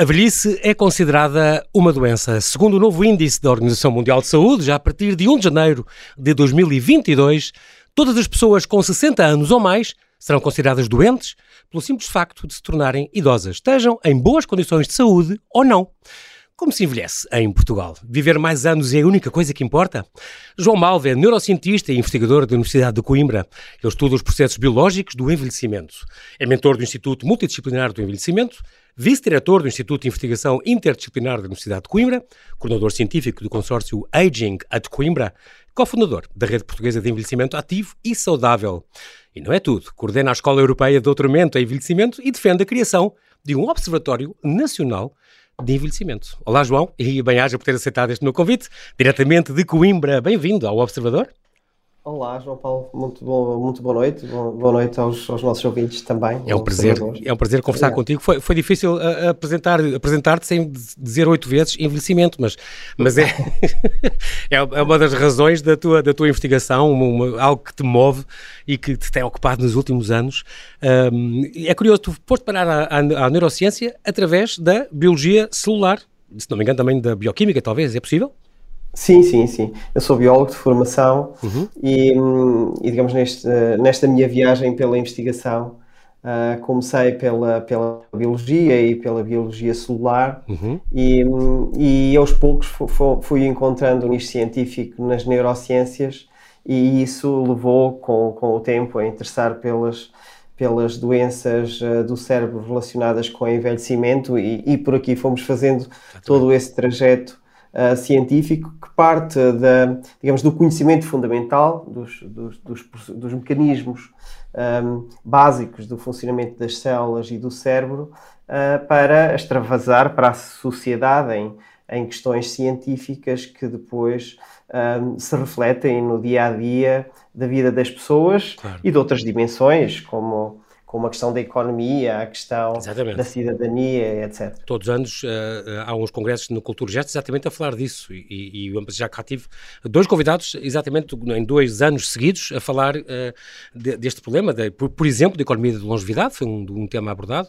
A velhice é considerada uma doença. Segundo o novo índice da Organização Mundial de Saúde, já a partir de 1 de janeiro de 2022, todas as pessoas com 60 anos ou mais serão consideradas doentes pelo simples facto de se tornarem idosas, estejam em boas condições de saúde ou não. Como se envelhece em Portugal? Viver mais anos é a única coisa que importa? João Malve é neurocientista e investigador da Universidade de Coimbra. Ele estuda os processos biológicos do envelhecimento. É mentor do Instituto Multidisciplinar do Envelhecimento, vice-diretor do Instituto de Investigação Interdisciplinar da Universidade de Coimbra, coordenador científico do consórcio Aging at Coimbra, cofundador da Rede Portuguesa de Envelhecimento Ativo e Saudável. E não é tudo. Coordena a Escola Europeia de Doutoramento em Envelhecimento e defende a criação de um Observatório Nacional de envelhecimento. Olá, João, e bem-aja por ter aceitado este meu convite, diretamente de Coimbra. Bem-vindo ao Observador. Olá, João Paulo, muito, bom, muito boa noite. Boa noite aos, aos nossos ouvintes também. É um prazer, é um prazer conversar contigo. Foi, foi difícil apresentar, apresentar-te sem dizer oito vezes envelhecimento, mas, mas é, é, é uma das razões da tua, da tua investigação, uma, algo que te move e que te tem ocupado nos últimos anos. Um, é curioso, tu foste parar à, à neurociência através da biologia celular, se não me engano também da bioquímica, talvez, é possível? Sim, sim, sim. Eu sou biólogo de formação uhum. e, e, digamos, neste, nesta minha viagem pela investigação, uh, comecei pela, pela biologia e pela biologia celular uhum. e, e aos poucos fui, encontrando um nicho científico nas neurociências e isso levou com, com o tempo a interessar pelas, pelas doenças uh, do cérebro relacionadas com o envelhecimento e, e por aqui fomos fazendo todo esse trajeto uh, científico que parte da, digamos, do conhecimento fundamental dos, dos, dos, dos mecanismos um, básicos do funcionamento das células e do cérebro uh, para extravasar para a sociedade em, em questões científicas que depois um, se refletem no dia a dia da vida das pessoas claro. e de outras dimensões, como como a questão da economia, a questão exatamente. da cidadania, etc. Todos os anos uh, há uns congressos no Cultura Gesto exatamente a falar disso e, e já cá tive dois convidados exatamente em dois anos seguidos a falar uh, de, deste problema, de, por, por, exemplo, da economia de longevidade, foi um, um tema abordado,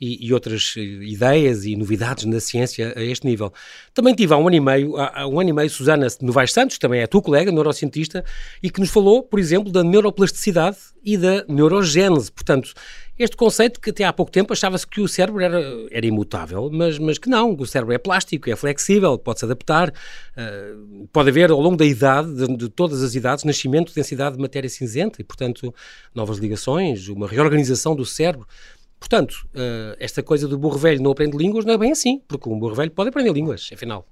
e, e, outras ideias e novidades na ciência a este nível. Também tive há um ano e meio, há, um ano e meio, Susana Novaes Santos, também é tua colega, neurocientista, e que nos falou, por exemplo, da neuroplasticidade e da neurogênese. Portanto, este conceito que até há pouco tempo achava-se que o cérebro era, era imutável, mas, mas que não, o cérebro é plástico, é flexível, pode-se adaptar, uh, pode haver ao longo da idade, de, de, todas as idades, nascimento, densidade de matéria cinzenta e, portanto, novas ligações, uma reorganização do cérebro. Portanto, uh, esta coisa do burro velho não aprende línguas não é bem assim, porque um burro velho pode aprender línguas, afinal.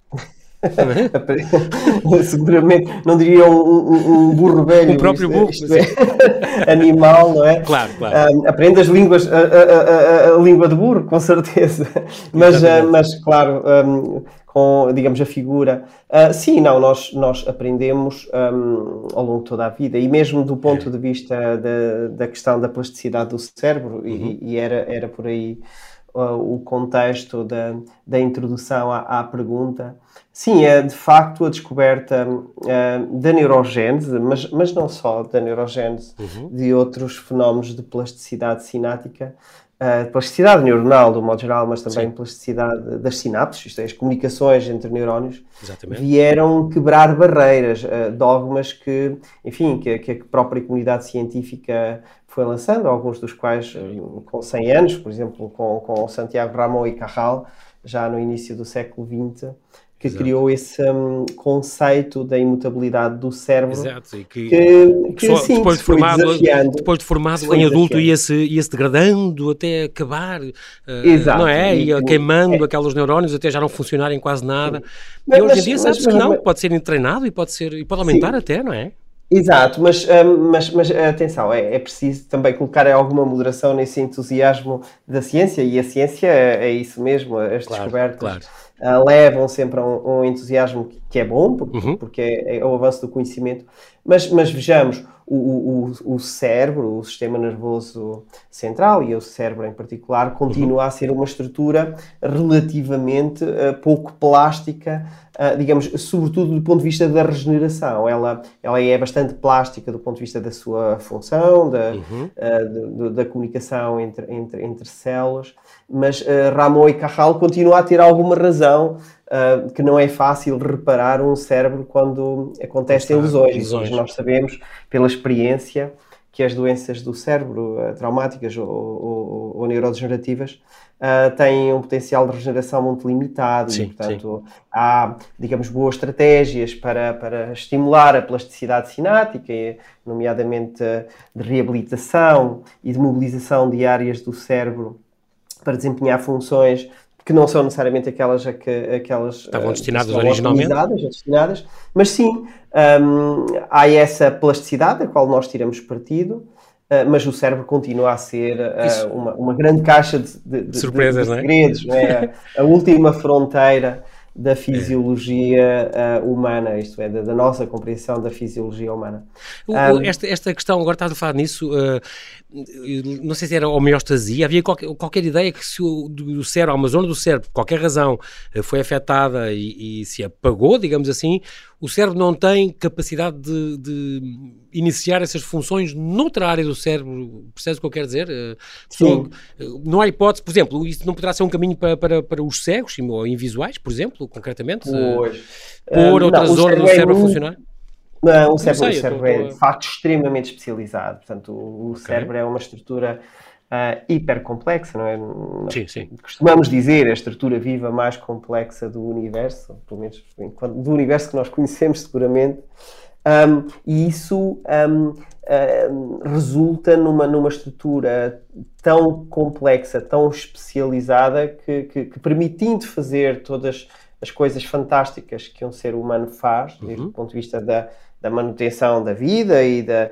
Seguramente, não diria um, um, um burro velho. O próprio burro. Isto, isto é, animal, não é? Claro, claro. Uh, aprende as línguas, a, a, a, a, língua de burro, com certeza. Mas, uh, mas claro, um, com, digamos, a figura. Uh, sim, não, nós, nós aprendemos um, ao longo de toda a vida, e mesmo do ponto é. de vista da, da questão da plasticidade do cérebro, uhum. e, e, era, era por aí o contexto da, da introdução à, à, pergunta. Sim, é de facto a descoberta uh, da neurogênese, mas, mas não só da neurogênese, uhum. de outros fenómenos de plasticidade sinática, a plasticidade neuronal, do modo geral, mas também a plasticidade das sinapses, isto é, as comunicações entre neurónios, Exatamente. vieram quebrar barreiras, uh, dogmas que, enfim, que, que, a própria comunidade científica foi lançando, alguns dos quais uh, com 100 anos, por exemplo, com, com Santiago Ramon e Carral, já no início do século XX, que Exato. criou esse um, conceito da imutabilidade do cérebro. Exato, e que, que, que só, assim, depois, de formado, depois de formado em adulto ia-se ia -se degradando até acabar, uh, Exato, não é? E, queimando é. aqueles neurónios até já não funcionarem quase nada. Mas, e hoje em dia sabe-se que não, pode ser treinado e pode, ser, e pode aumentar sim. até, não é? Exato, mas, um, mas, mas atenção, é, é, preciso também colocar alguma moderação nesse entusiasmo da ciência, e a ciência é, é isso mesmo, as claro, descobertas. Claro uh, levam sempre a um, um, entusiasmo que é bom, porque, uhum. porque é, é, o avanço do conhecimento, mas, mas vejamos, o, o, o, cérebro, o sistema nervoso central e o cérebro em particular, continua uhum. a ser uma estrutura relativamente uh, pouco plástica digamos, sobretudo do ponto de vista da regeneração. Ela, ela é bastante plástica do ponto de vista da sua função, da, uhum. uh, de, de, da comunicação entre, entre, entre células, mas uh, Ramon e Carral continuam a ter alguma razão Uh, que não é fácil reparar um cérebro quando acontecem lesões. lesões. Nós sabemos, pela experiência, que as doenças do cérebro, uh, traumáticas ou, ou, ou neurodegenerativas, uh, têm um potencial de regeneração muito limitado sim, e, portanto, sim. há, digamos, boas estratégias para, para estimular a plasticidade sinática, nomeadamente de reabilitação e de mobilização de áreas do cérebro para desempenhar funções que não são necessariamente aquelas a que aquelas estavam destinadas uh, originalmente, destinadas, mas sim um, há essa plasticidade a qual nós tiramos partido mas o cérebro continua a ser uh, uma, uma, grande caixa de, de, de surpresas, de, segredos, é? Não é? a, última fronteira da fisiologia uh, humana, isto é, da, da, nossa compreensão da fisiologia humana. O, um, esta, esta questão, agora estás a falar nisso, não sei se era homeostasia, havia qualquer, qualquer ideia que se o, do cérebro, uma zona do cérebro, por qualquer razão, foi afetada e, e se apagou, digamos assim, o cérebro não tem capacidade de, de, iniciar essas funções noutra área do cérebro, percebes o que eu quero dizer? Eh, Sim. Eh, não há hipótese, por exemplo, isso não poderá ser um caminho para, para, para os cegos ou invisuais, por exemplo, concretamente? Pois. Pôr outra não, zona do cérebro a funcionar? Não, o cérebro, sei, o cérebro é de facto extremamente especializado. Portanto, o, okay. cérebro é uma estrutura uh, hiper complexa, não é? Sim, sim. Costumamos dizer a estrutura viva mais complexa do universo, pelo menos do universo que nós conhecemos seguramente, um, e isso um, um, resulta numa, numa estrutura tão complexa, tão especializada, que, que, que, permitindo fazer todas as coisas fantásticas que um ser humano faz, uhum. do ponto de vista da, da manutenção da vida e da,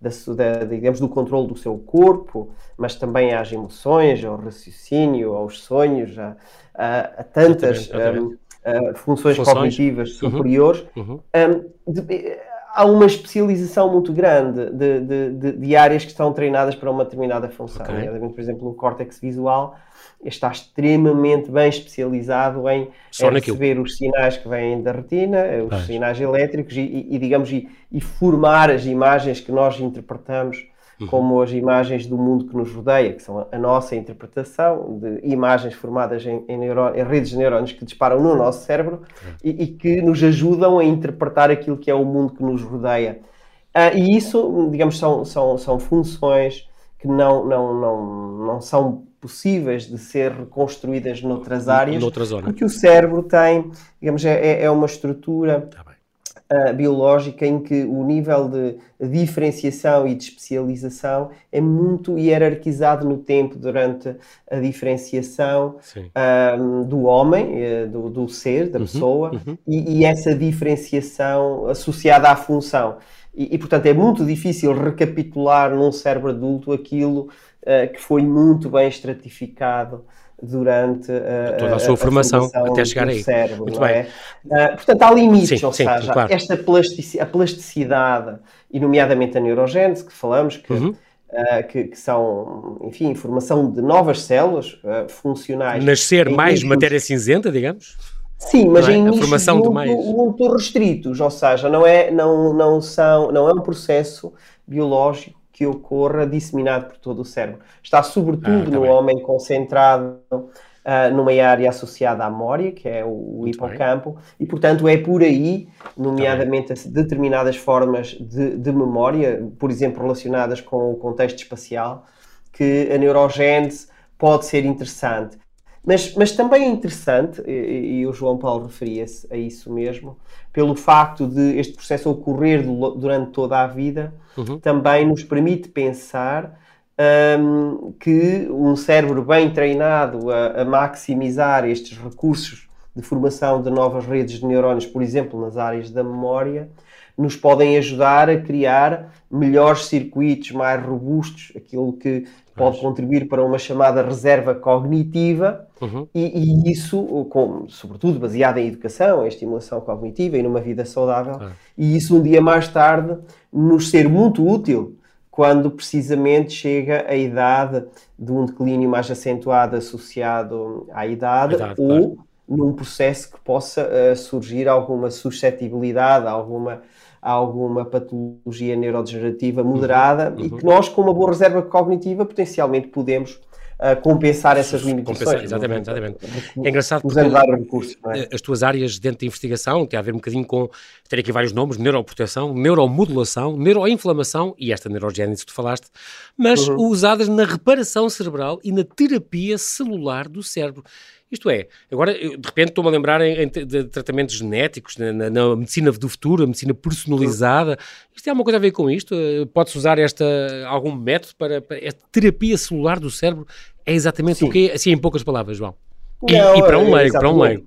da, da, digamos, do controle do seu corpo, mas também às emoções, ao raciocínio, aos sonhos, a, a, a tantas um, a funções, funções, cognitivas uhum. superiores. Uhum. Um, de, há uma especialização muito grande de, de, de, áreas que estão treinadas para uma determinada função. Okay. Por exemplo, o córtex visual está extremamente bem especializado em, em receber os sinais que vêm da retina, os ah. sinais elétricos e, e digamos, e, e, formar as imagens que nós interpretamos. Como as imagens do mundo que nos rodeia, que são a, nossa interpretação de imagens formadas em, em, em redes de neurónios que disparam no nosso cérebro uhum. e, e, que nos ajudam a interpretar aquilo que é o mundo que nos rodeia. Uh, e isso, digamos, são, são, são funções que não, não, não, não são possíveis de ser reconstruídas noutras áreas, Noutra zona. porque o cérebro tem, digamos, é, é, é uma estrutura uh, biológica em que o nível de diferenciação e de especialização é muito hierarquizado no tempo durante a diferenciação uh, do homem, uh, do, do, ser, da uhum, pessoa, uhum. E, e, essa diferenciação associada à função. E, e, portanto, é muito difícil recapitular num cérebro adulto aquilo uh, que foi muito bem estratificado durante uh, toda a sua a, formação, a formação, até chegar aí. Cérebro, Muito bem. É? Uh, portanto, há limites, sim, ou sim, seja, claro. esta plasticidade, a plasticidade, e nomeadamente a neurogênese, que falamos, que, uhum. uh, que, que, são, enfim, formação de novas células funcionais. Nascer mais matéria cinzenta, digamos? Sim, mas é? em nichos muito, muito restritos, ou seja, não é, não, não, são, não é um processo biológico que ocorra disseminado por todo o cérebro. Está sobretudo ah, tá no bem. homem concentrado uh, numa área associada à memória, que é o, o hipocampo, bem. e portanto é por aí, nomeadamente tá determinadas formas de, de, memória, por exemplo, relacionadas com o contexto espacial, que a neurogênese pode ser interessante. Mas, mas também é interessante, e, e o João Paulo referia-se a isso mesmo, pelo facto de este processo ocorrer durante toda a vida, uhum. também nos permite pensar um, que um cérebro bem treinado a, a, maximizar estes recursos de formação de novas redes de neurónios, por exemplo, nas áreas da memória, nos podem ajudar a criar melhores circuitos mais robustos, aquilo que pode contribuir para uma chamada reserva cognitiva, uhum. e, e, isso, com, sobretudo baseada em educação, em estimulação cognitiva e numa vida saudável, e isso um dia mais tarde nos ser muito útil quando precisamente chega a idade de um declínio mais acentuado associado à idade, idade ou claro. Num processo que possa uh, surgir alguma suscetibilidade, alguma, alguma patologia neurodegenerativa moderada uhum. e que nós, com uma boa reserva cognitiva, potencialmente podemos uh, compensar essas limitações. Compensar, exatamente, exatamente. É engraçado porque recursos, é? as tuas áreas dentro da investigação têm a ver um bocadinho com, ter aqui vários nomes, neuroproteção, neuromodulação, neuroinflamação e esta neurogénese que tu falaste, mas uhum. usadas na reparação cerebral e na terapia celular do cérebro. Isto é, agora de repente estou-me a lembrar em, em, de tratamentos genéticos, na, na, na, medicina do futuro, a medicina personalizada. Isto tem alguma coisa a ver com isto? Pode-se usar esta, algum método para, para esta terapia celular do cérebro? É exatamente Sim. o que é, assim em poucas palavras, João. E, Não, e para um leigo, para um leigo.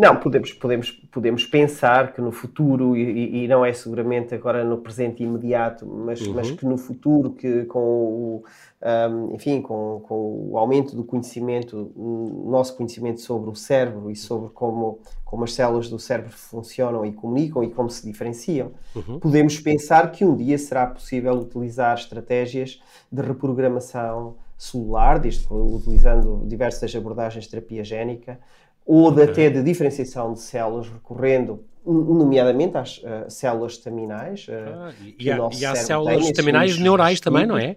Não, podemos, podemos, podemos pensar que no futuro, e, e não é seguramente agora no presente imediato, mas, uhum. mas que no futuro, que com o, um, enfim, com, com o aumento do conhecimento, nosso conhecimento sobre o cérebro e sobre como, como as células do cérebro funcionam e comunicam e como se diferenciam, uhum. podemos pensar que um dia será possível utilizar estratégias de reprogramação celular, desde, utilizando diversas abordagens de terapia génica, ou de, até de diferenciação de células, recorrendo nomeadamente às uh, células estaminais. Uh, ah, e, e há células estaminais neurais também, não é?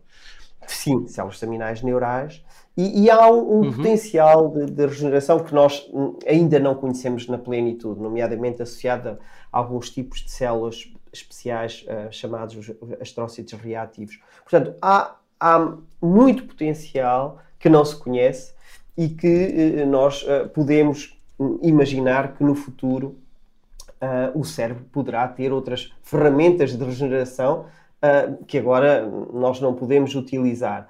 Sim, células estaminais neurais. E, e há um, um uhum. potencial de, de, regeneração que nós ainda não conhecemos na plenitude, nomeadamente associada a alguns tipos de células especiais uh, chamados os astrócitos reativos. Portanto, há, há muito potencial que não se conhece e que uh, nós uh, podemos imaginar que no futuro o cérebro poderá ter outras ferramentas de regeneração que agora nós não podemos utilizar.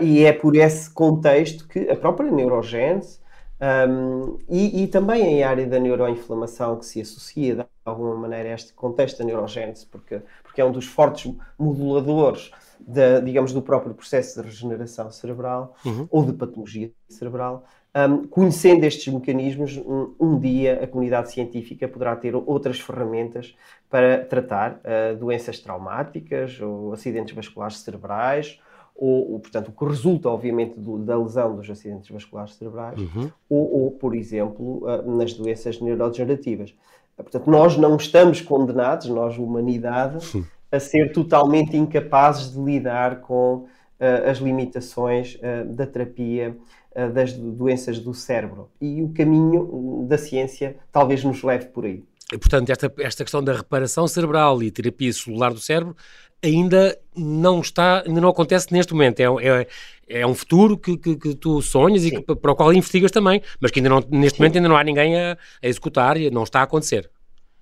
E é por esse contexto que a própria neurogênese um, e, e, também em área da neuroinflamação que se associa de alguma maneira a este contexto da neurogênese, porque, porque é um dos fortes moduladores de, digamos, do próprio processo de regeneração cerebral uhum. ou de patologia cerebral, um, conhecendo estes mecanismos, um, um, dia a comunidade científica poderá ter outras ferramentas para tratar uh, doenças traumáticas ou acidentes vasculares cerebrais, ou, ou, portanto, o que resulta, obviamente, do, da lesão dos acidentes vasculares cerebrais, uhum. ou, ou, por exemplo, uh, nas doenças neurodegenerativas. Portanto, nós não estamos condenados, nós, humanidade, Sim. A ser totalmente incapazes de lidar com as limitações da terapia eh, das doenças do cérebro. E o caminho da ciência talvez nos leve por aí. E, portanto, esta, esta questão da reparação cerebral e terapia celular do cérebro ainda não está, ainda não acontece neste momento. É, é, é um futuro que, que, que tu sonhas Sim. e que, para o qual investigas também, mas que ainda não, neste Sim. momento ainda não há ninguém a, a executar e não está a acontecer.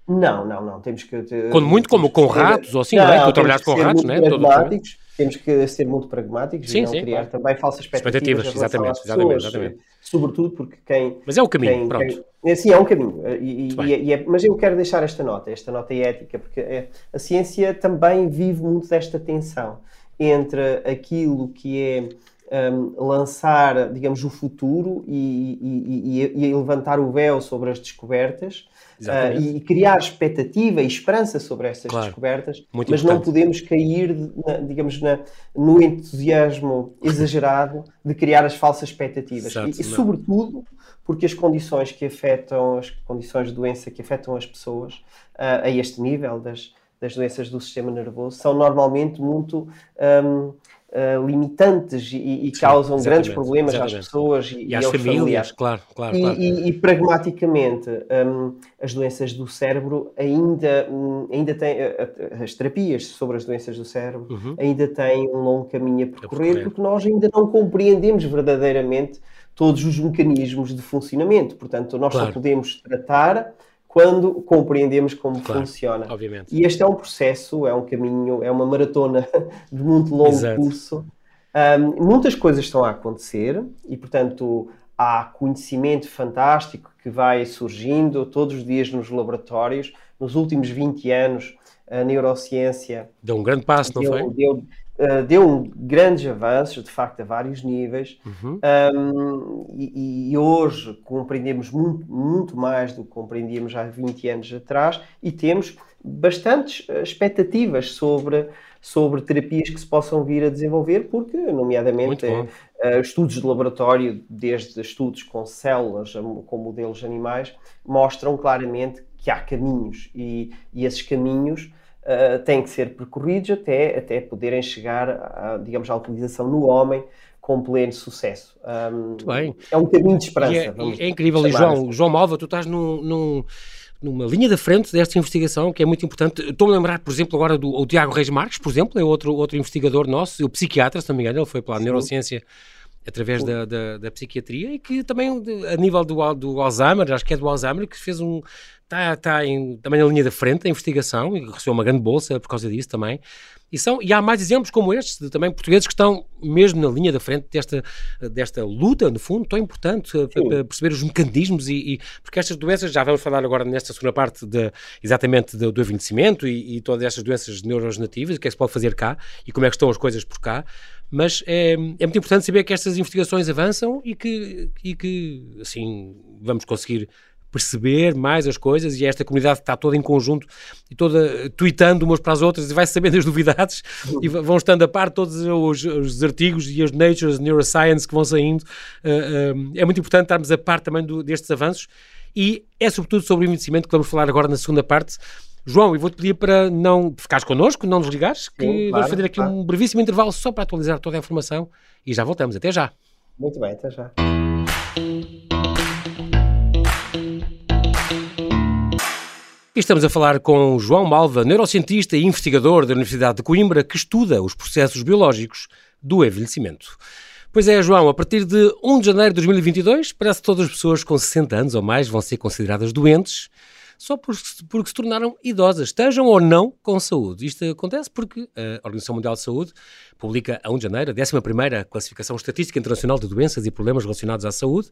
Não, não, não. Temos que. Quando muito como com ratos ou assim, não, não é? Tu trabalhaste com ratos, não é? Pragmáticos, temos que ser muito pragmáticos sim, e não sim, criar claro. também falsas expectativas. expectativas exatamente, exatamente, exatamente. Sobretudo porque quem. Mas é o caminho, quem, pronto. Quem, sim, é um caminho. E, e, e é, mas eu quero deixar esta nota, esta nota ética, porque é, a ciência também vive muito desta tensão entre aquilo que é. Um, lançar, digamos, o futuro e, e, e, levantar o véu sobre as descobertas uh, e criar expectativa e esperança sobre essas claro. descobertas, Muito mas importante. não podemos cair, na, digamos, na, no entusiasmo exagerado de criar as falsas expectativas. Exato, e, e sobretudo, porque as condições que afetam, as condições de doença que afetam as pessoas uh, a este nível das, das doenças do sistema nervoso são normalmente muito um, uh, limitantes e, e Sim, causam grandes problemas exatamente. às pessoas e, e às famílias, familiares. claro, claro, e, claro. E, pragmaticamente, um, as doenças do cérebro ainda, um, ainda têm, as terapias sobre as doenças do cérebro uhum. ainda têm um longo caminho a percorrer, a percorrer, porque nós ainda não compreendemos verdadeiramente todos os mecanismos de funcionamento. Portanto, nós claro. só podemos tratar quando compreendemos como claro, funciona. Obviamente. E este é um processo, é um caminho, é uma maratona de muito longo Exato. curso. Um, muitas coisas estão a acontecer e, portanto, há conhecimento fantástico que vai surgindo todos os dias nos laboratórios. Nos últimos 20 anos, a neurociência. Deu um grande passo, deu, não foi? Deu, uh, deu um grandes avanços, de facto, a vários níveis, uhum. um, e, e, hoje compreendemos muito, muito mais do que compreendíamos há 20 anos atrás, e temos bastantes expectativas sobre, sobre terapias que se possam vir a desenvolver, porque, nomeadamente, uh, estudos de laboratório, desde estudos com células, com modelos animais, mostram claramente que há caminhos, e, e esses caminhos uh, têm que ser percorridos até, até poderem chegar, a, digamos, à utilização no homem com pleno sucesso. Um, Muito bem. É um caminho de esperança. É, é, incrível, e João, assim. João Malva, tu estás num, num numa linha da frente desta investigação, que é muito importante. Estou-me a lembrar, por exemplo, agora do o Tiago Reis Marques, por exemplo, é outro, outro investigador nosso, o psiquiatra, se não me engano, ele foi pela Sim. neurociência através da, da, da, psiquiatria e que também a nível do, do Alzheimer, acho que é do Alzheimer, que fez um, está, está em, também na linha da frente da investigação e recebeu uma grande bolsa por causa disso também. E, são, e há mais exemplos como estes, de, também portugueses que estão mesmo na linha da frente desta, desta luta, no fundo, tão importante para perceber os mecanismos e, e, porque estas doenças, já vamos falar agora nesta segunda parte de, exatamente do, do envelhecimento e, e todas estas doenças neurodegenerativas, o que é que se pode fazer cá e como é que estão as coisas por cá, mas é, é muito importante saber que estas investigações avançam e que, e que assim, vamos conseguir perceber mais as coisas e esta comunidade está toda em conjunto e toda tweetando umas para as outras e vai sabendo as novidades e vão estando a par todos os, os artigos e as Nature's Neuroscience que vão saindo. Uh, uh, é muito importante estarmos a par também do, destes avanços e é sobretudo sobre o envelhecimento que vamos falar agora na segunda parte. João, eu vou-te pedir para não ficares connosco, não nos ligares, que Sim, vamos fazer aqui claro. um brevíssimo intervalo só para atualizar toda a informação e já voltamos. Até já. Muito bem, até já. Estamos a falar com João Malva, neurocientista e investigador da Universidade de Coimbra, que estuda os processos biológicos do envelhecimento. Pois é, João, a partir de 1 de janeiro de 2022, parece que todas as pessoas com 60 anos ou mais vão ser consideradas doentes só porque, porque se tornaram idosas, estejam ou não com saúde. Isto acontece porque a Organização Mundial de Saúde publica a 1 de janeiro a 11ª Classificação Estatística Internacional de Doenças e Problemas Relacionados à Saúde,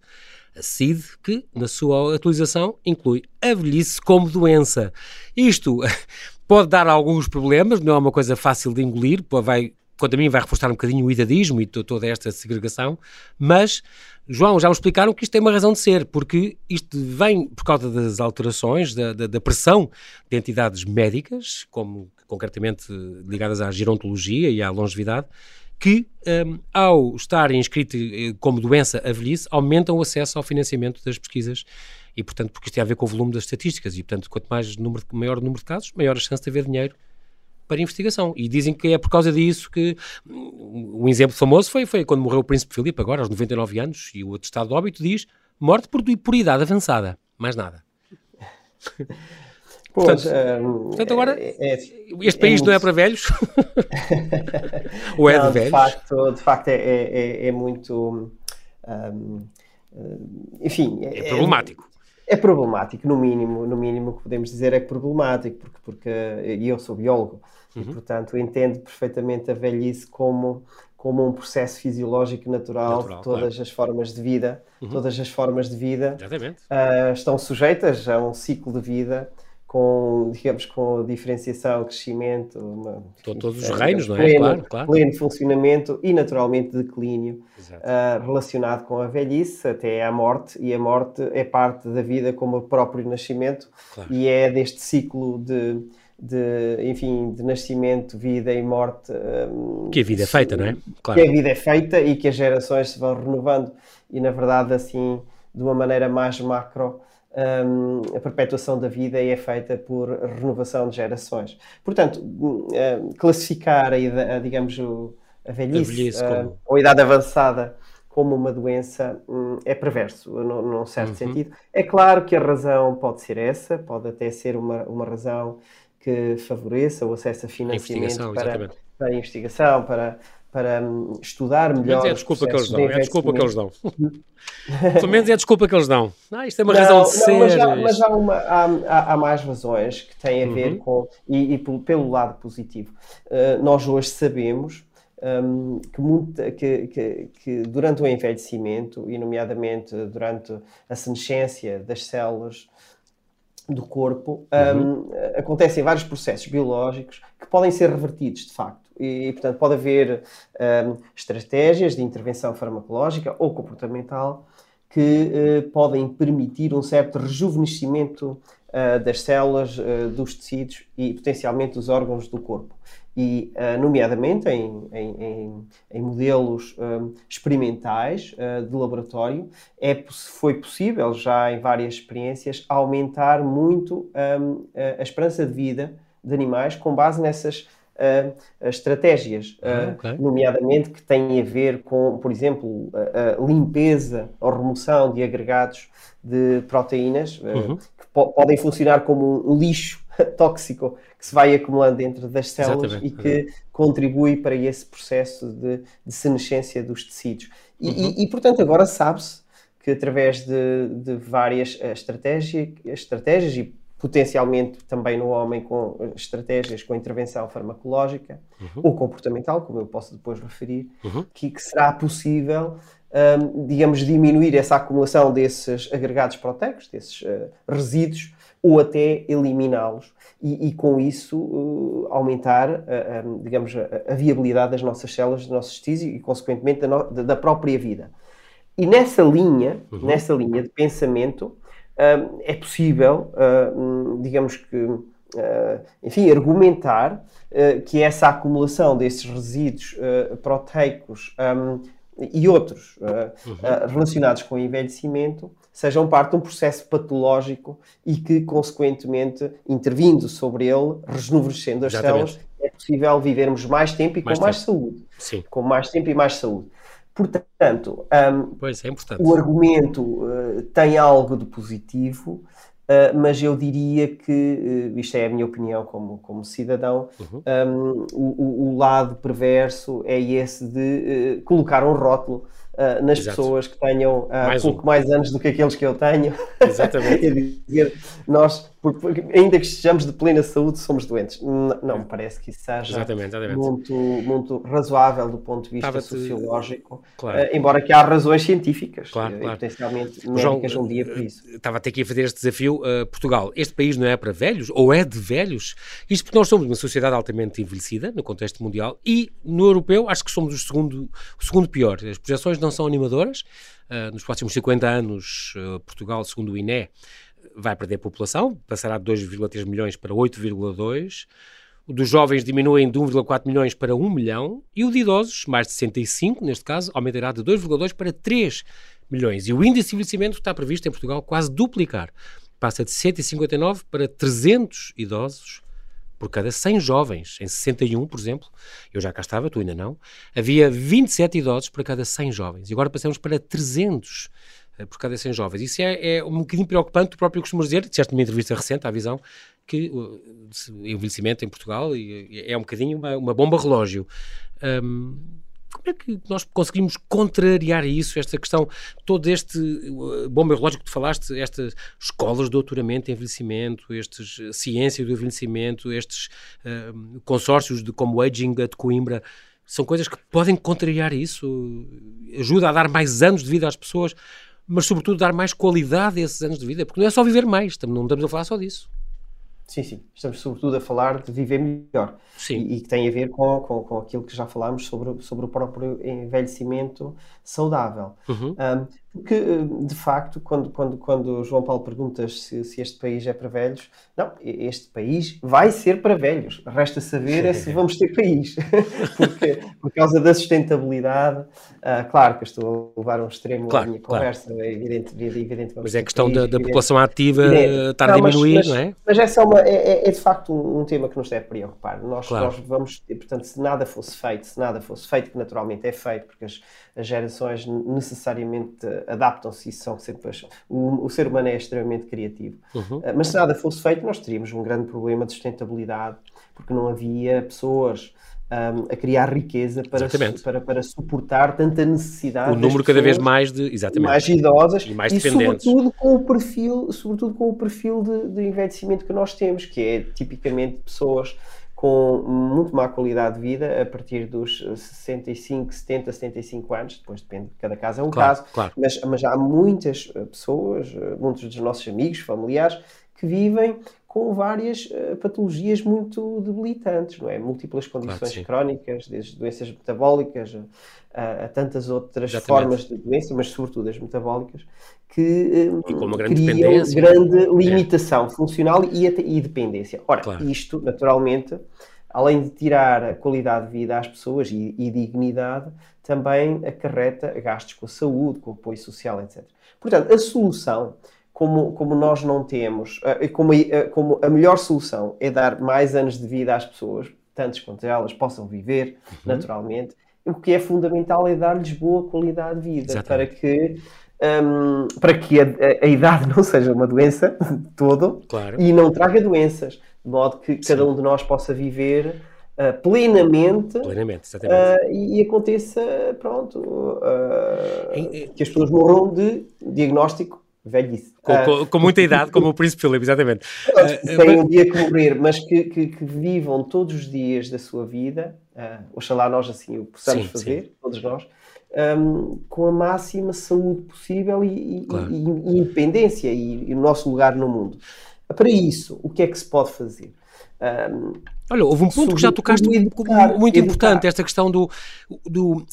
a CID, que na sua atualização inclui a velhice como doença. Isto pode dar alguns problemas, não é uma coisa fácil de engolir, vai quanto a mim vai reforçar um bocadinho o idadismo e toda esta segregação, mas João, já me explicaram que isto tem uma razão de ser, porque isto vem por causa das alterações, da, da, da pressão de entidades médicas, como concretamente ligadas à gerontologia e à longevidade, que, um, ao estar inscrito eh, como doença a velhice, aumentam o acesso ao financiamento das pesquisas. E, portanto, porque isto tem a ver com o volume das estatísticas e, portanto, quanto mais número, maior o número de casos, maior a chance de haver dinheiro para investigação. E dizem que é por causa disso que um exemplo famoso foi, foi quando morreu o Príncipe Filipe, agora aos 99 anos, e o atestado de óbito diz morte por, por idade avançada. Mais nada. Pois, portanto, um, portanto, agora é, é, este país é não é para velhos? Ou é não, de velhos? De facto, de facto é, é, é muito. Um, enfim, é, problemático. É problemático, no mínimo, no mínimo o que podemos dizer é problemático, porque, porque e eu sou biólogo uhum. e, portanto, entendo perfeitamente a velhice como, como um processo fisiológico natural, natural todas claro. as formas de vida, uhum. todas as formas de vida uh, estão sujeitas a um ciclo de vida com, digamos, com diferenciação, crescimento, uma, todos os reinos, não é? Pleno, claro, claro. pleno funcionamento e naturalmente declínio uh, relacionado com a velhice até à morte, e a morte é parte da vida como o próprio nascimento claro. e é deste ciclo de, de, enfim, de nascimento, vida e morte. Um, ah, que a vida é feita, não é? Claro. Que a vida é feita e que as gerações se vão renovando e, na verdade, assim, de uma maneira mais macro, um, a perpetuação da vida é feita por renovação de gerações. Portanto, um, classificar a, a, digamos, a velhice, a velhice uh, como... ou a idade avançada como uma doença um, é perverso, num, num certo uhum. sentido. É claro que a razão pode ser essa, pode até ser uma, uma razão que favoreça o acesso a financiamento a para, para a investigação, para, para hum, estudar melhor. É a desculpa que eles dão. É a desculpa que eles dão. Pelo menos é a desculpa que eles dão. Ah, isto é uma não, razão de não, ser. Mas, há, mas há, uma, há, há, mais razões que têm a ver uhum. com. E, e, pelo lado positivo. Uh, nós hoje sabemos. Um, que, muito, que, que, que, durante o envelhecimento, e nomeadamente durante a senescência das células do corpo, uhum. um, acontecem vários processos biológicos que podem ser revertidos, de facto. E, portanto, pode haver um, estratégias de intervenção farmacológica ou comportamental que uh, podem permitir um certo rejuvenescimento uh, das células, uh, dos tecidos e potencialmente dos órgãos do corpo. E, nomeadamente, em, em, em modelos experimentais de laboratório, é, foi possível, já em várias experiências, aumentar muito um, a esperança de vida de animais com base nessas uh, estratégias, uh, okay. nomeadamente que têm a ver com, por exemplo, a, a limpeza ou remoção de agregados de proteínas uhum. que po podem funcionar como um lixo tóxico que se vai acumulando dentro das células Exatamente. e que contribui para esse processo de, de senescência dos tecidos. E, uhum. e, e portanto, agora sabe-se que através de, de várias estratégias, estratégias e potencialmente também no homem com estratégias com intervenção farmacológica uhum. ou comportamental, como eu posso depois referir, uhum. que, que, será possível, um, digamos, diminuir essa acumulação desses agregados proteicos, desses uh, resíduos, ou até eliminá-los e, e, com isso uh, aumentar, uh, um, digamos, a, a, viabilidade das nossas células, dos nossos tissues e, consequentemente, da, no, da, própria vida. E nessa linha, uhum. nessa linha de pensamento, é possível, digamos que, uh, enfim, argumentar uh, que essa acumulação desses resíduos proteicos um, e outros uhum. relacionados com o envelhecimento sejam parte de um processo patológico e que, consequentemente, intervindo sobre ele, rejuvenescendo as Exatamente. células, é possível vivermos mais tempo e mais com tempo. mais saúde. Sim. Com mais tempo e mais saúde. Portanto, um, pois, é o argumento uh, tem algo de positivo, uh, mas eu diria que, uh, isto é a minha opinião como, como cidadão, uhum. um, o, o, lado perverso é esse de colocar um rótulo uh, nas Exato. pessoas que tenham uh, mais pouco um. mais anos do que aqueles que eu tenho. Exatamente. dizer, nós, porque, ainda que estejamos de plena saúde, somos doentes. Não, não me parece que isso seja exatamente, exatamente. Muito, muito razoável do ponto de vista sociológico, claro. uh, embora que há razões científicas, claro, claro. potencialmente médicas João, um dia por isso. Estava até aqui a fazer este desafio. Portugal, este país não é para velhos, ou é de velhos? Isto porque nós somos uma sociedade altamente envelhecida no contexto mundial e no europeu acho que somos o segundo, o segundo pior. As projeções não são animadoras. Uh, nos próximos 50 anos, uh, Portugal, segundo o INE, vai perder população, passará de 2,3 milhões para 8,2. O dos jovens diminui de 1,4 milhões para 1 milhão e o de idosos, mais de 65, neste caso, aumentará de 2,2 para 3 milhões. E o índice de envelhecimento está previsto em Portugal quase duplicar. Passa de 159 para 300 idosos por cada 100 jovens. Em 61, por exemplo, eu já cá estava, tu ainda não, havia 27 idosos para cada 100 jovens. E agora passamos para 300 eh, por cada 100 jovens. Isso é, é um bocadinho preocupante, tu próprio costumas dizer, disseste numa entrevista recente à Visão, que o envelhecimento em Portugal é um bocadinho uma, uma bomba relógio. Um, como é que nós conseguimos contrariar isso, esta questão, todo este bomba relógico que tu falaste, estas escolas de doutoramento em envelhecimento, estes uh, ciência do envelhecimento, estes uh, consórcios de como Aging de Coimbra, são coisas que podem contrariar isso, ajuda a dar mais anos de vida às pessoas, mas sobretudo dar mais qualidade a esses anos de vida, porque não é só viver mais, não estamos a falar só disso. Sim, sim. Estamos sobretudo a falar de viver melhor. Sim. E, e que tem a ver com, com, com aquilo que já falámos sobre, sobre o próprio envelhecimento saudável. Uhum. Um, porque, eh, de facto, quando, quando, quando João Paulo pergunta se, se este país é para velhos, não, este país vai ser para velhos. Resta saber é se vamos ter país. Porque, por causa da sustentabilidade, uh, claro que eu estou a levar um extremo claro, minha claro. conversa, é evidente, é evidente Mas é questão país, da, da população ativa evidente. estar não, a diminuir, mas, não é? Mas essa é, uma, é, é, é de facto um, um, tema que nos deve preocupar. Nós, claro. nós vamos, portanto, se nada fosse feito, se nada fosse feito, que naturalmente é feito, porque as, as gerações necessariamente adaptam-se e são sempre. O, o, ser humano é extremamente criativo. Uhum. Ah, mas se nada fosse feito, nós teríamos um grande problema de sustentabilidade, porque não havia pessoas. Um, a criar riqueza para, para, para suportar tanta necessidade. O número cada vez mais de exatamente. mais idosas e mais dependentes. E sobretudo com o perfil, sobretudo com o perfil de, de envelhecimento que nós temos, que é tipicamente pessoas com muito má qualidade de vida a partir dos 65, 70, 75 anos, depois depende, cada caso é um claro, caso, claro. Mas, mas há muitas pessoas, muitos dos nossos amigos, familiares, que vivem com várias uh, patologias muito debilitantes, não é? Múltiplas condições claro crónicas, desde doenças metabólicas a, a tantas outras Exatamente. formas de doença, mas sobretudo as metabólicas, que um, criam grande limitação é. funcional e, e, dependência. Ora, claro. isto, naturalmente, além de tirar a qualidade de vida às pessoas e, e dignidade, também acarreta gastos com a saúde, com o apoio social, etc. Portanto, a solução como, como nós não temos, eh, como, eh, como a melhor solução é dar mais anos de vida às pessoas, tantos quanto elas possam viver uhum. naturalmente, o que é fundamental é dar-lhes boa qualidade de vida Exatamente. para que um, para que a, a, idade não seja uma doença todo claro. e não traga doenças, de modo que Sim. cada um de nós possa viver uh, plenamente, plenamente uh, e, e, aconteça, pronto, uh, em, que as pessoas morram de diagnóstico velhice. Com, com, com, muita idade, como o Príncipe Filipe, exatamente. Têm um dia que morrer, mas que, que, que, vivam todos os dias da sua vida, uh, oxalá nós assim o possamos sim, fazer, sim. todos nós, um, com a máxima saúde possível e, claro. e, e independência e, e, o nosso lugar no mundo. Para isso, o que é que se pode fazer? Um, Olha, houve um ponto que já tocaste educar, muito educar. importante, esta questão do, do.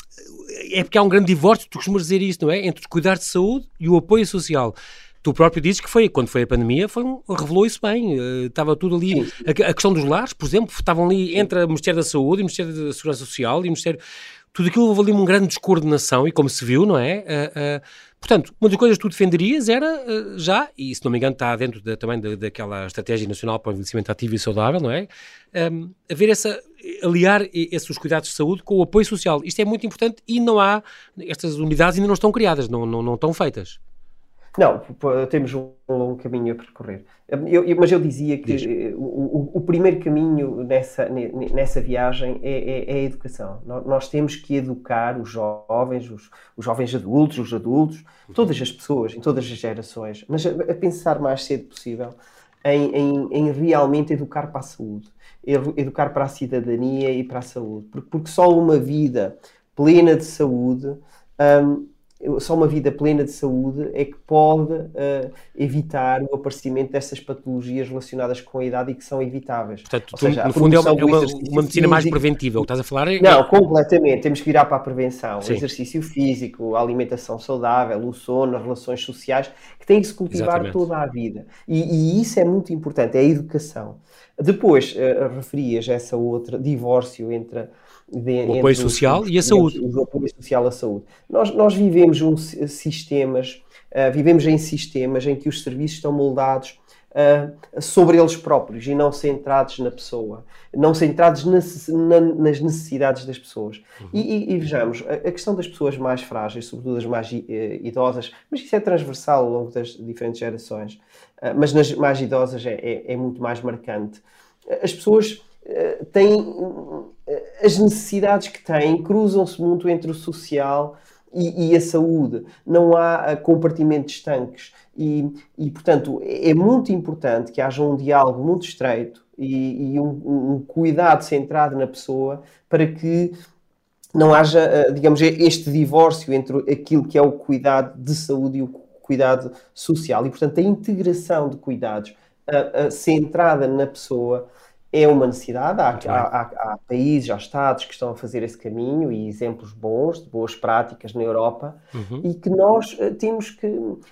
É porque há um grande divórcio, tu costumas dizer isso, não é? Entre cuidar de saúde e o apoio social. Tu próprio dizes que foi, quando foi a pandemia, foi um, revelou isso bem. Uh, estava tudo ali. A, a, questão dos lares, por exemplo, estavam ali entre o Ministério da Saúde e o Ministério da Segurança Social e o Ministério. Tudo aquilo houve ali uma grande descoordenação e como se viu, não é? Uh, uh, portanto, uma das coisas que tu defenderias era já, e se não me engano está dentro de, também daquela estratégia nacional para o envelhecimento ativo e saudável, não é? Um, haver essa, aliar esses cuidados de saúde com o apoio social. Isto é muito importante e não há, estas unidades ainda não estão criadas, não, não, não estão feitas. Não, temos um longo caminho a percorrer. Eu, eu, mas eu dizia que eh, o, o, primeiro caminho nessa, nessa viagem é, é, é, a educação. Nós temos que educar os jovens, os, os, jovens adultos, os adultos, todas as pessoas, em todas as gerações, mas a, a pensar mais cedo possível em, em, em, realmente educar para a saúde, educar para a cidadania e para a saúde. Porque, porque só uma vida plena de saúde. Um, só uma vida plena de saúde é que pode uh, evitar o aparecimento dessas patologias relacionadas com a idade e que são evitáveis. Portanto, tu, seja, no fundo é uma, é uma, uma medicina mais preventiva, o que estás a falar é... Não, completamente, temos que virar para a prevenção, Sim. o exercício físico, a alimentação saudável, o sono, as relações sociais, que têm que se cultivar Exatamente. toda a vida. E, e, isso é muito importante, é a educação. Depois, uh, referias essa outra, divórcio entre de, o apoio social os, e a saúde. O apoio social à saúde. Nós, nós vivemos um, sistemas, uh, vivemos em sistemas em que os serviços estão moldados uh, sobre eles próprios e não centrados na pessoa, não centrados nas, na, nas necessidades das pessoas. Uhum. E, e, e, vejamos, a, a, questão das pessoas mais frágeis, sobretudo as mais uh, idosas, mas isso é transversal ao longo das diferentes gerações, uh, mas nas mais idosas é, é, é muito mais marcante. As pessoas têm as necessidades que têm cruzam-se muito entre o social e, e, a saúde. Não há compartimentos estanques. E, e, portanto, é muito importante que haja um diálogo muito estreito e, e um, um, cuidado centrado na pessoa para que não haja, eh, digamos, este divórcio entre aquilo que é o cuidado de saúde e o cuidado social. E, portanto, a integração de cuidados centrada na pessoa é uma necessidade. Há, há, há, países, há Estados que estão a fazer esse caminho e exemplos bons, de boas práticas na Europa, uhum. e que nós uh, temos, que,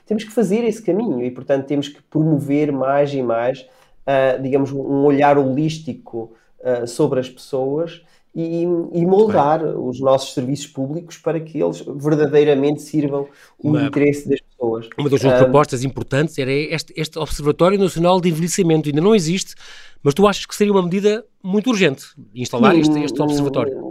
temos que fazer esse caminho e, portanto, temos que promover mais e mais, uh, digamos, um olhar holístico uh, sobre as pessoas. E, e moldar os nossos serviços públicos para que eles verdadeiramente sirvam o uma, interesse das pessoas. Uma das propostas importantes era este, este Observatório Nacional de Envelhecimento. Ainda não existe, mas tu achas que seria uma medida muito urgente instalar este, este observatório?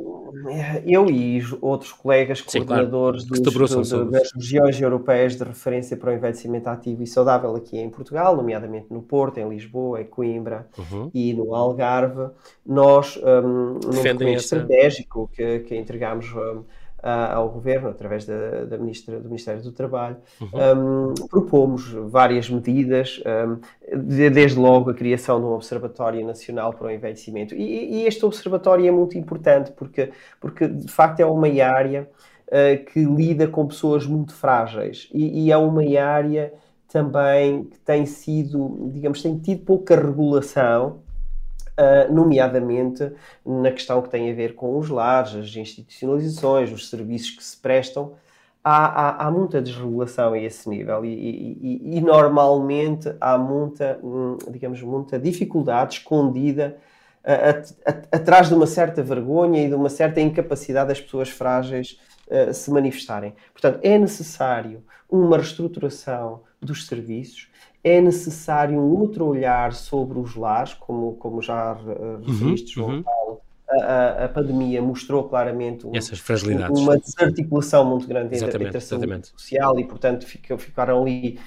Eu e outros colegas Sim, coordenadores claro, dos, do, das regiões europeias de referência para o envelhecimento ativo e saudável aqui em Portugal, nomeadamente no Porto, em Lisboa, em Coimbra uhum. e no Algarve, nós, um, num documento essa... estratégico que, que entregámos um, ao governo, através da, da ministra, do Ministério do Trabalho, uhum. um, propomos várias medidas, um, de, desde logo a criação de um Observatório Nacional para o Envelhecimento. E, e, este observatório é muito importante porque, porque de facto é uma área uh, que lida com pessoas muito frágeis e, e é uma área também que tem sido, digamos, tem tido pouca regulação, uh, nomeadamente na questão que tem a ver com os lares, as institucionalizações, os serviços que se prestam. Há, há, há muita desregulação a esse nível e, e, e, normalmente há muita, hum, digamos, muita dificuldade escondida atrás de uma certa vergonha e de uma certa incapacidade das pessoas frágeis uh, se manifestarem. Portanto, é necessário uma reestruturação dos serviços, é necessário um outro olhar sobre os lares, como, como já uh, referiste, uhum, João uhum. Paulo. A, a, pandemia mostrou claramente um, Essas fragilidades. uma desarticulação muito grande entre, entre a saúde social e, portanto, ficaram ali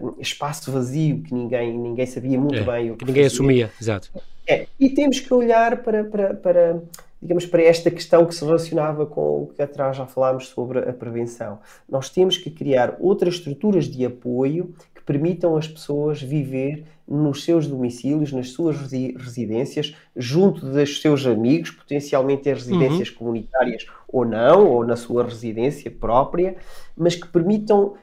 uh, espaço vazio que ninguém, ninguém sabia muito é, bem o que, que ninguém assumia. Exato. É, e temos que olhar para, para, para digamos, para esta questão que se relacionava com o que atrás já falámos sobre a prevenção. Nós temos que criar outras estruturas de apoio que permitam às pessoas viver nos seus domicílios, nas suas residências, junto dos seus amigos, potencialmente em residências uhum. comunitárias ou não, ou na sua residência própria, mas que permitam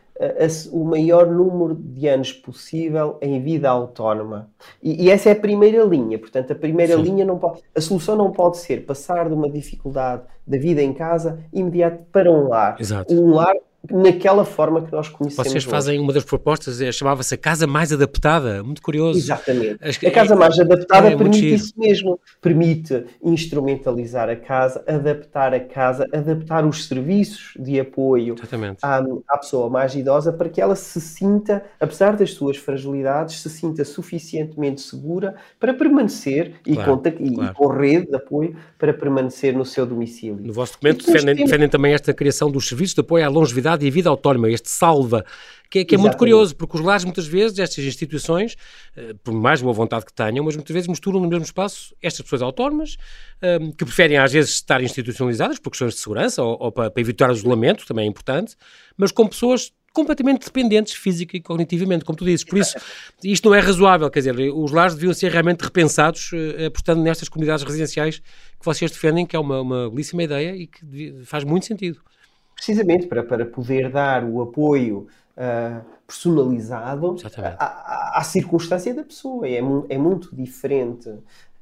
o maior número de anos possível em vida autónoma. E, e essa é a primeira linha. Portanto, a primeira Sim. linha não pode. A solução não pode ser passar de uma dificuldade da vida em casa imediato para um lar. Exato. Um lar naquela forma que nós conhecemos. Vocês fazem hoje. uma das propostas, é, chamava-se a casa mais adaptada, muito curioso. Exatamente. a casa é, mais adaptada é, permite isso mesmo, permite instrumentalizar a casa, adaptar a casa, adaptar os serviços de apoio à, à, pessoa mais idosa para que ela se sinta, apesar das suas fragilidades, se sinta suficientemente segura para permanecer claro, e, claro. e com rede de apoio para permanecer no seu domicílio. No vosso documento defendem, temos... defendem também esta criação dos serviços de apoio à longevidade e a vida autónoma, este salva, que é, que é muito curioso, porque os lares muitas vezes, estas instituições, eh, por mais boa vontade que tenham, mas muitas vezes misturam no mesmo espaço estas pessoas autónomas, eh, que preferem às vezes estar institucionalizadas por questões de segurança ou, ou para, para evitar o isolamento, também é importante, mas com pessoas completamente dependentes física e cognitivamente, como tu dizes. Por isso, isto não é razoável, quer dizer, os lares deviam ser realmente repensados, uh, apostando nestas comunidades residenciais que vocês defendem, que é uma, uma belíssima ideia e que faz muito sentido precisamente para, para poder dar o apoio uh, personalizado à, à, circunstância da pessoa. É, é muito diferente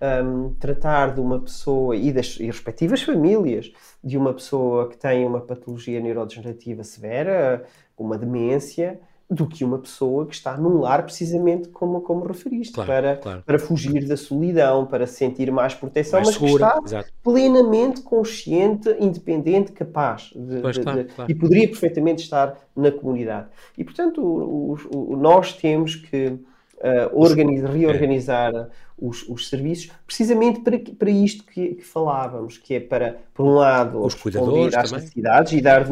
um, tratar de uma pessoa e das e respectivas famílias de uma pessoa que tem uma patologia neurodegenerativa severa, uma demência, do que uma pessoa que está num lar, precisamente como, como referiste, claro, para, claro. para fugir da solidão, para sentir mais proteção, mais mas segura, que está exato. plenamente consciente, independente, capaz de, de, claro, de, e poderia perfeitamente estar na comunidade. E, portanto, o, o, o, nós temos que uh, organizar, reorganizar é. os, os, serviços, precisamente para, para isto que, que, falávamos, que é para, por um lado, os responder às também. necessidades e dar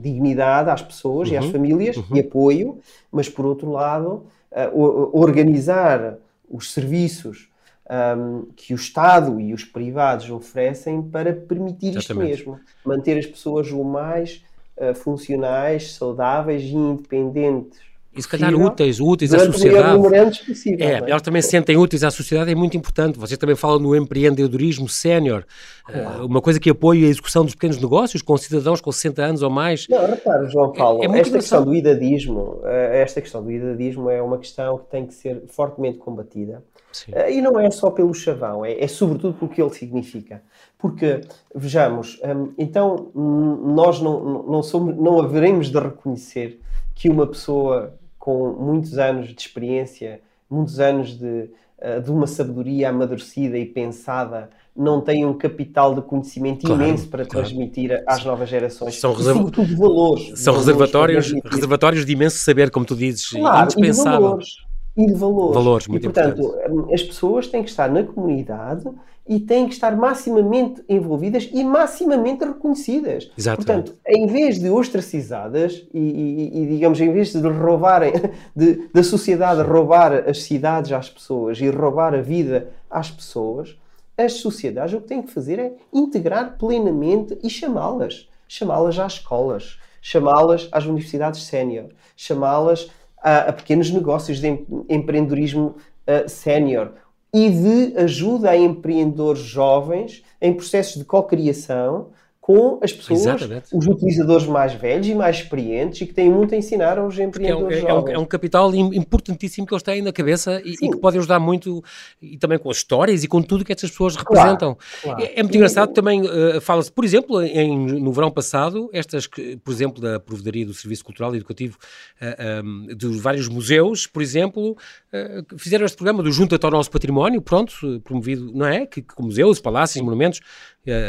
dignidade às pessoas uhum, e às uhum, famílias uhum. e apoio, mas por outro lado, uh, organizar os serviços um, que o Estado e os privados oferecem para permitir Exatamente. isto mesmo, manter as pessoas o mais uh, funcionais, saudáveis e independentes e se calhar úteis, úteis à sociedade. Possível, é, é, elas também se sentem úteis à sociedade, é muito importante. Vocês também falam no empreendedorismo sénior, claro. uh, uma coisa que apoia a execução dos pequenos negócios com cidadãos com 60 anos ou mais. Não, repare, João Paulo, é, é esta questão do idadismo, eh, esta questão do idadismo é uma questão que tem que ser fortemente combatida. Uh, e não é só pelo chavão, é, é sobretudo pelo que ele significa. Porque, vejamos, um, então nós não, não, somos, não haveremos de reconhecer que uma pessoa com muitos anos de experiência, muitos anos de, uh, de uma sabedoria amadurecida e pensada, não tem um capital de conhecimento claro, imenso para claro. transmitir às novas gerações. São, reserv... sobretudo valores. São valores reservatórios, reservatórios de imenso saber, como tu dizes, claro, indispensável. E valores. E de valores. valores muito e, portanto, importante. as pessoas têm que estar na comunidade e têm que estar maximamente envolvidas e maximamente reconhecidas. Exatamente. Portanto, em vez de ostracizadas e, e, e digamos, em vez de roubarem, de, da sociedade roubar as cidades às pessoas e roubar a vida às pessoas, as sociedades o que têm que fazer é integrar plenamente e chamá-las. Chamá-las às escolas, chamá-las às universidades sénior, chamá-las a, a, pequenos negócios de empreendedorismo uh, sénior e de ajuda a empreendedores jovens em processos de cocriação com as pessoas, Exatamente. os utilizadores mais velhos e mais experientes e que têm muito a ensinar aos empreendedores é um, é, um, é um, capital importantíssimo que eles têm na cabeça e, e, que pode ajudar muito, e também com as histórias e com tudo que estas pessoas representam. Claro, claro. É, é, muito engraçado, também uh, fala-se, por exemplo, em, no verão passado, estas, por exemplo, da Provedoria do Serviço Cultural e Educativo uh, eh, um, ehm, dos vários museus, por exemplo, uh, fizeram este programa do Junta ao Nosso Património, pronto, promovido, não é? Que, que museus, palácios, monumentos,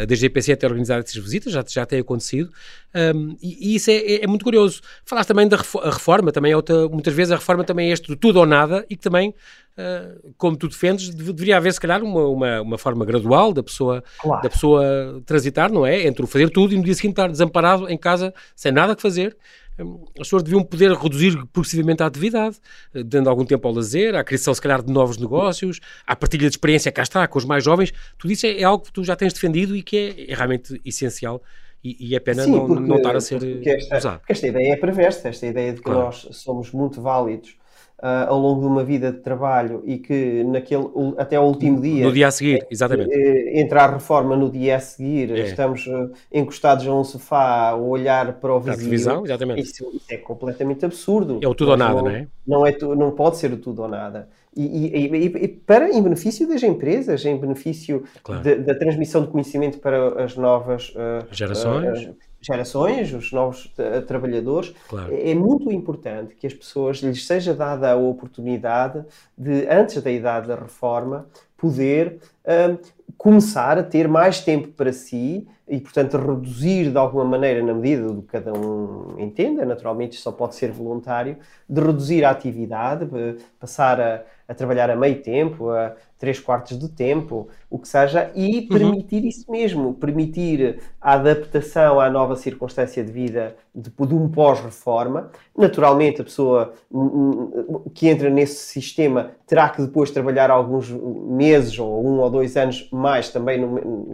a DGPC até organizar essas visitas, já, já tem acontecido, um, e, e, isso é, é, é, muito curioso. Falaste também da reforma, também é outra, muitas vezes a reforma também é este do tudo ou nada, e que também, uh, como tu defendes, deveria haver se calhar uma, uma, uma forma gradual da pessoa, claro. da pessoa transitar, não é? Entre o fazer tudo e no dia seguinte estar desamparado em casa, sem nada que fazer, as pessoas deviam poder reduzir progressivamente a atividade, eh, dando algum tempo ao lazer, à criação, se calhar, de novos negócios, à partilha de experiência, cá está, com os mais jovens. Tudo isso é, é algo que tu já tens defendido e que é, é realmente essencial e, e, é pena Sim, não, porque, não estar a ser esta, usado. Porque esta ideia é perversa, esta ideia de que claro. nós somos muito válidos uh, ao longo de uma vida de trabalho e que naquele, até ao último dia. No dia a seguir, exatamente. Eh, entrar a reforma no dia a seguir, é. estamos uh, encostados a um sofá a olhar para o vizinho. televisão, exatamente. Isso, isso, é completamente absurdo. É o tudo ou nada, não, é? Não, é tu, não pode ser o tudo ou nada. E, e, e, e, para em benefício das empresas, em benefício claro. de, da transmissão de conhecimento para as novas uh, gerações. Uh, gerações, os novos trabalhadores, claro. é, é muito importante que as pessoas lhes seja dada a oportunidade de, antes da idade da reforma, poder uh, começar a ter mais tempo para si e, portanto, reduzir de alguma maneira, na medida do que cada um entenda, naturalmente só pode ser voluntário, de reduzir a atividade, passar a, a trabalhar a meio tempo, a três quartos do tempo, o que seja, e uhum. permitir uhum. isso mesmo, permitir a adaptação à nova circunstância de vida de, de um pós-reforma. Naturalmente, a pessoa que entra nesse sistema terá que depois trabalhar alguns meses ou um ou dois anos mais também,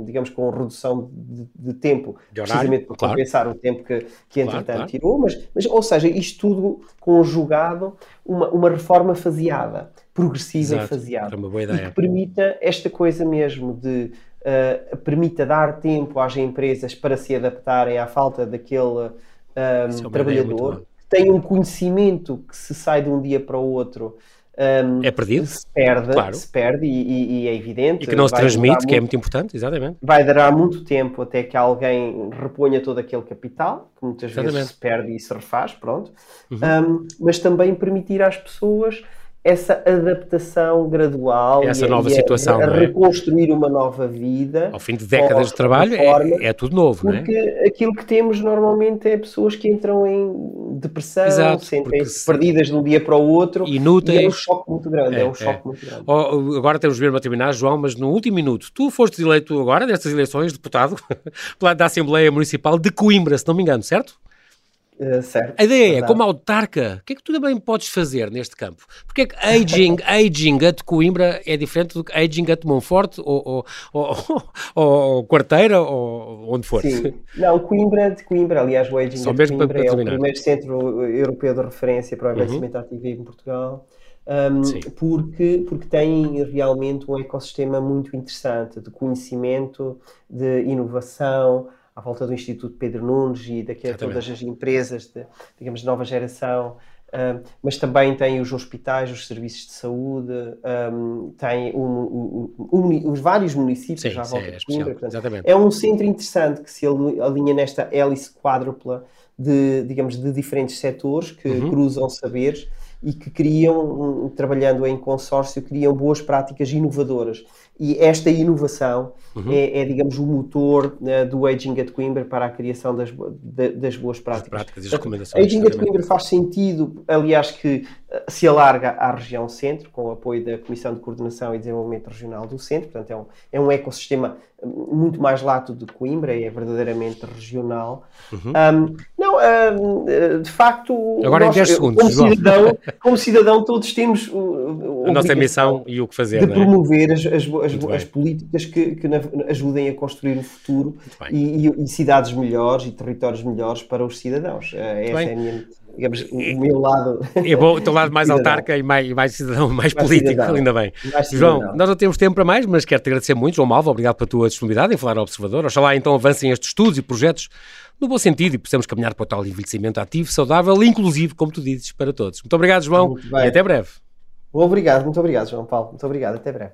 digamos, com redução de, de tempo, de horário, precisamente para claro. compensar o tempo que, que entretanto claro, claro. tirou. Mas, mas, ou seja, isto tudo conjugado, uma, uma reforma faseada progressiva Exato. e faseada. E que permita esta coisa mesmo de uh, permita dar tempo às empresas para se adaptarem à falta daquele um, é trabalhador, que tem um conhecimento que se sai de um dia para o outro. Um, é perdido? Se perde, claro. se perde e, e, e, é evidente. E que não se transmite, que é muito importante, exatamente. Vai durar muito tempo até que alguém reponha todo aquele capital, que muitas exatamente. vezes se perde e se refaz, pronto. Uhum. Um, mas também permitir às pessoas essa adaptação gradual essa nova situação a, a é? reconstruir uma nova vida ao fim de décadas de trabalho é, é, tudo novo porque não é? aquilo que temos normalmente é pessoas que entram em depressão Exato, sentem se perdidas de um dia para o outro inúteis e é um choque muito grande é, é um choque é. muito grande agora temos mesmo a terminar João mas no último minuto tu foste eleito agora nestas eleições deputado da Assembleia Municipal de Coimbra se não me engano certo Uh, certo, a ideia é, como autarca, o que é que tu também podes fazer neste campo? Porque é que aging, aging at Coimbra é diferente do que aging at Monforte ou, ou, ou, ou Quarteira ou onde for? Sim, não, Coimbra, de Coimbra, aliás, o aging Só Coimbra para, para é o primeiro centro europeu de referência para o envelhecimento uhum. ativo em Portugal. Um, porque, porque tem realmente um ecossistema muito interessante de conhecimento, de inovação, à volta do Instituto Pedro Nunes e daqui todas as empresas, de, digamos, de nova geração, mas também tem os hospitais, os serviços de saúde, um, tem um, os vários municípios sim, à volta sim, é de Coimbra. Portanto, é um centro interessante que se alinha nesta hélice quádrupla de, digamos, de diferentes setores que uhum. cruzam saberes e que criam, trabalhando em consórcio, criam boas práticas inovadoras. E esta inovação uhum. é, é, digamos, o motor uh, do Aging at Coimbra para a criação das, de, das boas práticas. As práticas as recomendações. Aging at Coimbra faz sentido, aliás, que uh, se alarga à região centro, com o apoio da Comissão de Coordenação e Desenvolvimento Regional do Centro, portanto é um, é um ecossistema muito mais lato de Coimbra, é verdadeiramente regional. Uhum. Um, não, um, de facto, Agora nós, em 10 segundos, como, cidadão, como cidadão, todos temos a nossa missão e o que fazer. De é? promover as, as, as, as políticas que, que, ajudem a construir o futuro e, e, e, cidades melhores e territórios melhores para os cidadãos. Muito Essa bem. é a minha digamos, o meu lado. É bom, o teu lado mais autarca e mais, mais cidadão, mais, mais político, cidadão. ainda bem. João, nós não temos tempo para mais, mas quero te agradecer muito, João Malva, obrigado pela tua disponibilidade em falar ao Observador. Oxalá então avancem estes estudos e projetos no bom sentido e possamos caminhar para o tal envelhecimento ativo, saudável e inclusivo, como tu dizes, para todos. Muito obrigado, João, muito e até breve. Obrigado, muito obrigado, João Paulo. Muito obrigado, até breve.